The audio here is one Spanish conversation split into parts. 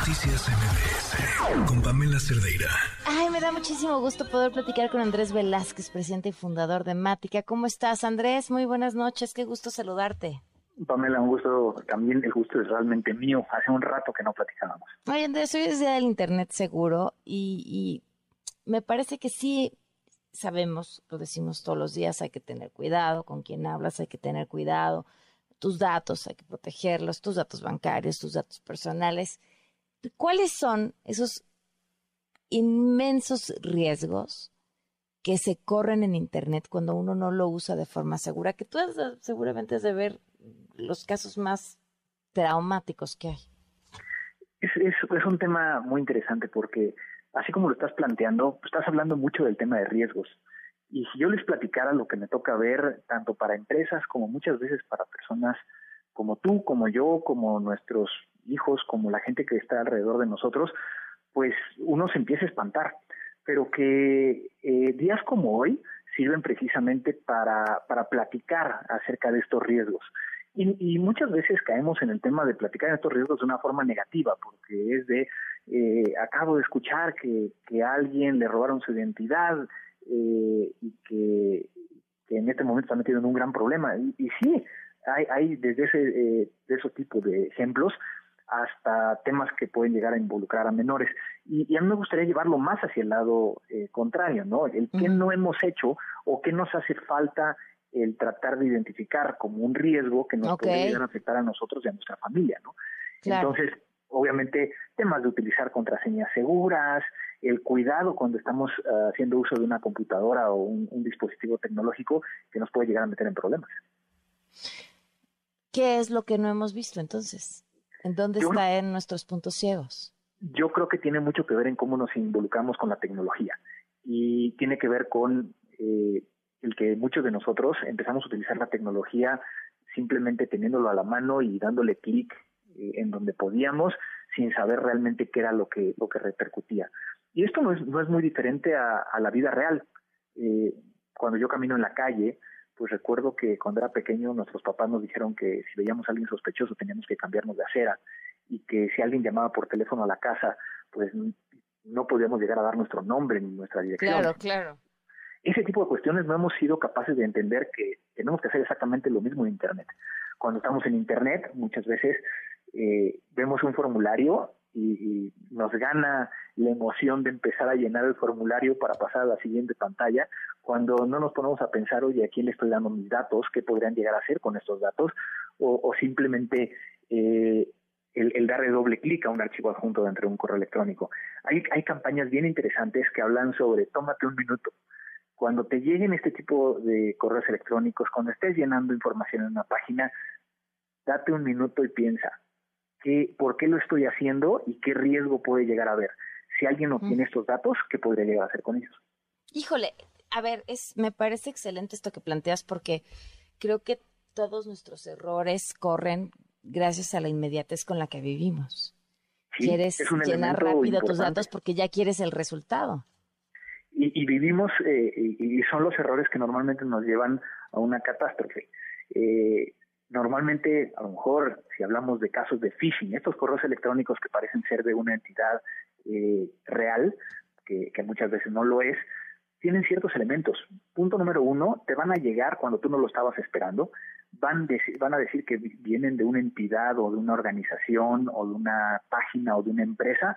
Noticias MBS con Pamela Cerdeira. Ay, me da muchísimo gusto poder platicar con Andrés Velázquez, presidente y fundador de Mática. ¿Cómo estás, Andrés? Muy buenas noches, qué gusto saludarte. Pamela, un gusto, también el gusto es realmente mío. Hace un rato que no platicábamos. Oye, Andrés, hoy es día del Internet seguro y, y me parece que sí sabemos, lo decimos todos los días, hay que tener cuidado con quién hablas, hay que tener cuidado tus datos, hay que protegerlos, tus datos bancarios, tus datos personales. ¿Cuáles son esos inmensos riesgos que se corren en Internet cuando uno no lo usa de forma segura? Que tú seguramente has de ver los casos más traumáticos que hay. Es, un tema muy interesante porque, así como lo estás planteando, estás hablando mucho del tema de riesgos. Y si yo les platicara lo que me toca ver, tanto para empresas como muchas veces para personas como tú, como yo, como nuestros hijos, como la gente que está alrededor de nosotros, pues uno se empieza a espantar. Pero que eh, días como hoy sirven precisamente para, para platicar acerca de estos riesgos. Y, y, muchas veces caemos en el tema de platicar estos riesgos de una forma negativa, porque es de, eh, acabo de escuchar que, que a alguien le robaron su identidad, eh, y que, en este momento está metido en un gran problema. Y, y sí, hay, hay desde ese, eh, de esos tipos de ejemplos hasta temas que pueden llegar a involucrar a menores. Y, a mí me gustaría llevarlo más hacia el lado eh, contrario, ¿no? El qué no hemos hecho o qué nos hace falta el tratar de identificar como un riesgo que nos puede llegar a afectar a nosotros y a nuestra familia, ¿no? Entonces, obviamente, temas de utilizar contraseñas seguras, el cuidado cuando estamos ah, haciendo uso de una computadora o un, dispositivo tecnológico que nos puede llegar a meter en problemas. ¿Qué es lo que no hemos visto entonces? ¿En dónde están nuestros puntos ciegos? Yo creo que tiene mucho que ver en cómo nos involucramos con la tecnología y tiene que ver con eh, el que muchos de nosotros empezamos a utilizar la tecnología simplemente teniéndolo a la mano y dándole clic eh, en donde podíamos sin saber realmente qué era lo que lo que repercutía. Y esto no es, no es muy diferente a, la vida real. Eh, cuando yo camino en la calle, pues recuerdo que cuando era pequeño nuestros papás nos dijeron que si veíamos a alguien sospechoso teníamos que cambiarnos de acera y que si alguien llamaba por teléfono a la casa, pues no podíamos llegar a dar nuestro nombre ni nuestra dirección. Claro, claro. Ese tipo de cuestiones no hemos sido capaces de entender que tenemos que hacer exactamente lo mismo en Internet. Cuando estamos en Internet, muchas veces eh, vemos un formulario y, nos gana la emoción de empezar a llenar el formulario para pasar a la siguiente pantalla, cuando no nos ponemos a pensar, oye, ¿a quién le estoy dando mis datos? ¿Qué podrían llegar a hacer con estos datos? O, simplemente eh, el, el, darle doble clic a un archivo adjunto dentro de un correo electrónico. Hay, hay campañas bien interesantes que hablan sobre tómate un minuto. Cuando te lleguen este tipo de correos electrónicos, cuando estés llenando información en una página, date un minuto y piensa, qué, por qué lo estoy haciendo y qué riesgo puede llegar a haber. Si alguien no tiene estos datos, ¿qué podría llegar a hacer con ellos? Híjole, a ver, es, me parece excelente esto que planteas porque creo que todos nuestros errores corren gracias a la inmediatez con la que vivimos. quieres llenar rápido tus datos porque ya quieres el resultado. Y, vivimos, eh, y son los errores que normalmente nos llevan a una catástrofe. Eh, Normalmente, a lo mejor, si hablamos de casos de phishing, estos correos electrónicos que parecen ser de una entidad eh, real, que, muchas veces no lo es, tienen ciertos elementos. Punto número uno, te van a llegar cuando tú no lo estabas esperando, van, van a decir que vienen de una entidad o de una organización o de una página o de una empresa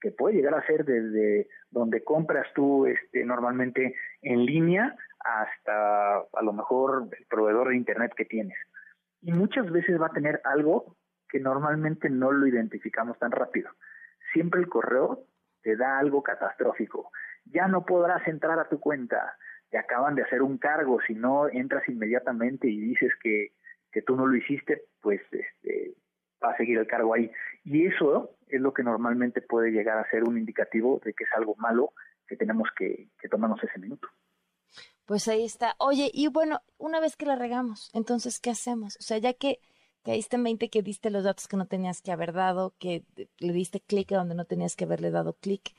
que puede llegar a ser desde donde compras tú este, normalmente en línea hasta a lo mejor el proveedor de internet que tienes y muchas veces va a tener algo que normalmente no lo identificamos tan rápido. Siempre el correo te da algo catastrófico. Ya no podrás entrar a tu cuenta. Te acaban de hacer un cargo. Si no entras inmediatamente y dices que, que tú no lo hiciste, pues este, va a seguir el cargo ahí. Y eso es lo que normalmente puede llegar a ser un indicativo de que es algo malo que tenemos que, que tomarnos ese minuto. Pues ahí está. Oye, y bueno, una vez que la regamos, entonces, ¿qué hacemos? O sea, ya que caíste en 20 que diste los datos que no tenías que haber dado, que le diste clic a donde no tenías que haberle dado clic,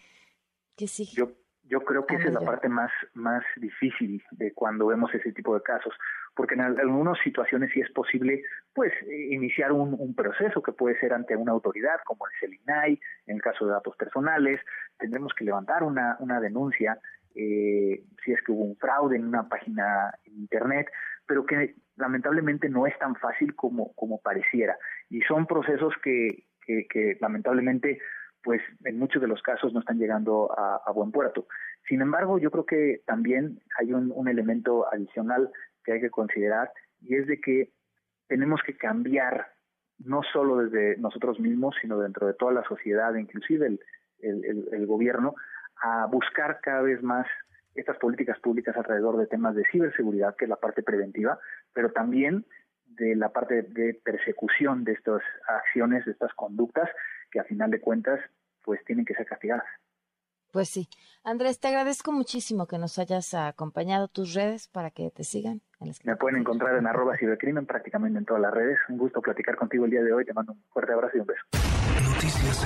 ¿qué sigue? Yo, yo creo que esa es la parte más, más difícil de cuando vemos ese tipo de casos, porque en algunas situaciones sí es posible pues iniciar un, proceso que puede ser ante una autoridad como es el INAI, en el caso de datos personales, tendremos que levantar una, una denuncia eh, si es que hubo un fraude en una página en internet, pero que lamentablemente no es tan fácil como, como pareciera. Y son procesos que, que, lamentablemente pues en muchos de los casos no están llegando a, buen puerto. Sin embargo, yo creo que también hay un, elemento adicional que hay que considerar y es de que tenemos que cambiar no solo desde nosotros mismos, sino dentro de toda la sociedad, inclusive el, el, el, gobierno, a buscar cada vez más estas políticas públicas alrededor de temas de ciberseguridad, que es la parte preventiva, pero también de la parte de persecución de estas acciones, de estas conductas, que a final de cuentas, pues tienen que ser castigadas. Pues sí. Andrés, te agradezco muchísimo que nos hayas acompañado tus redes para que te sigan. Me pueden encontrar en arroba cibercrimen prácticamente en todas las redes. Un gusto platicar contigo el día de hoy. Te mando un fuerte abrazo y un beso. Noticias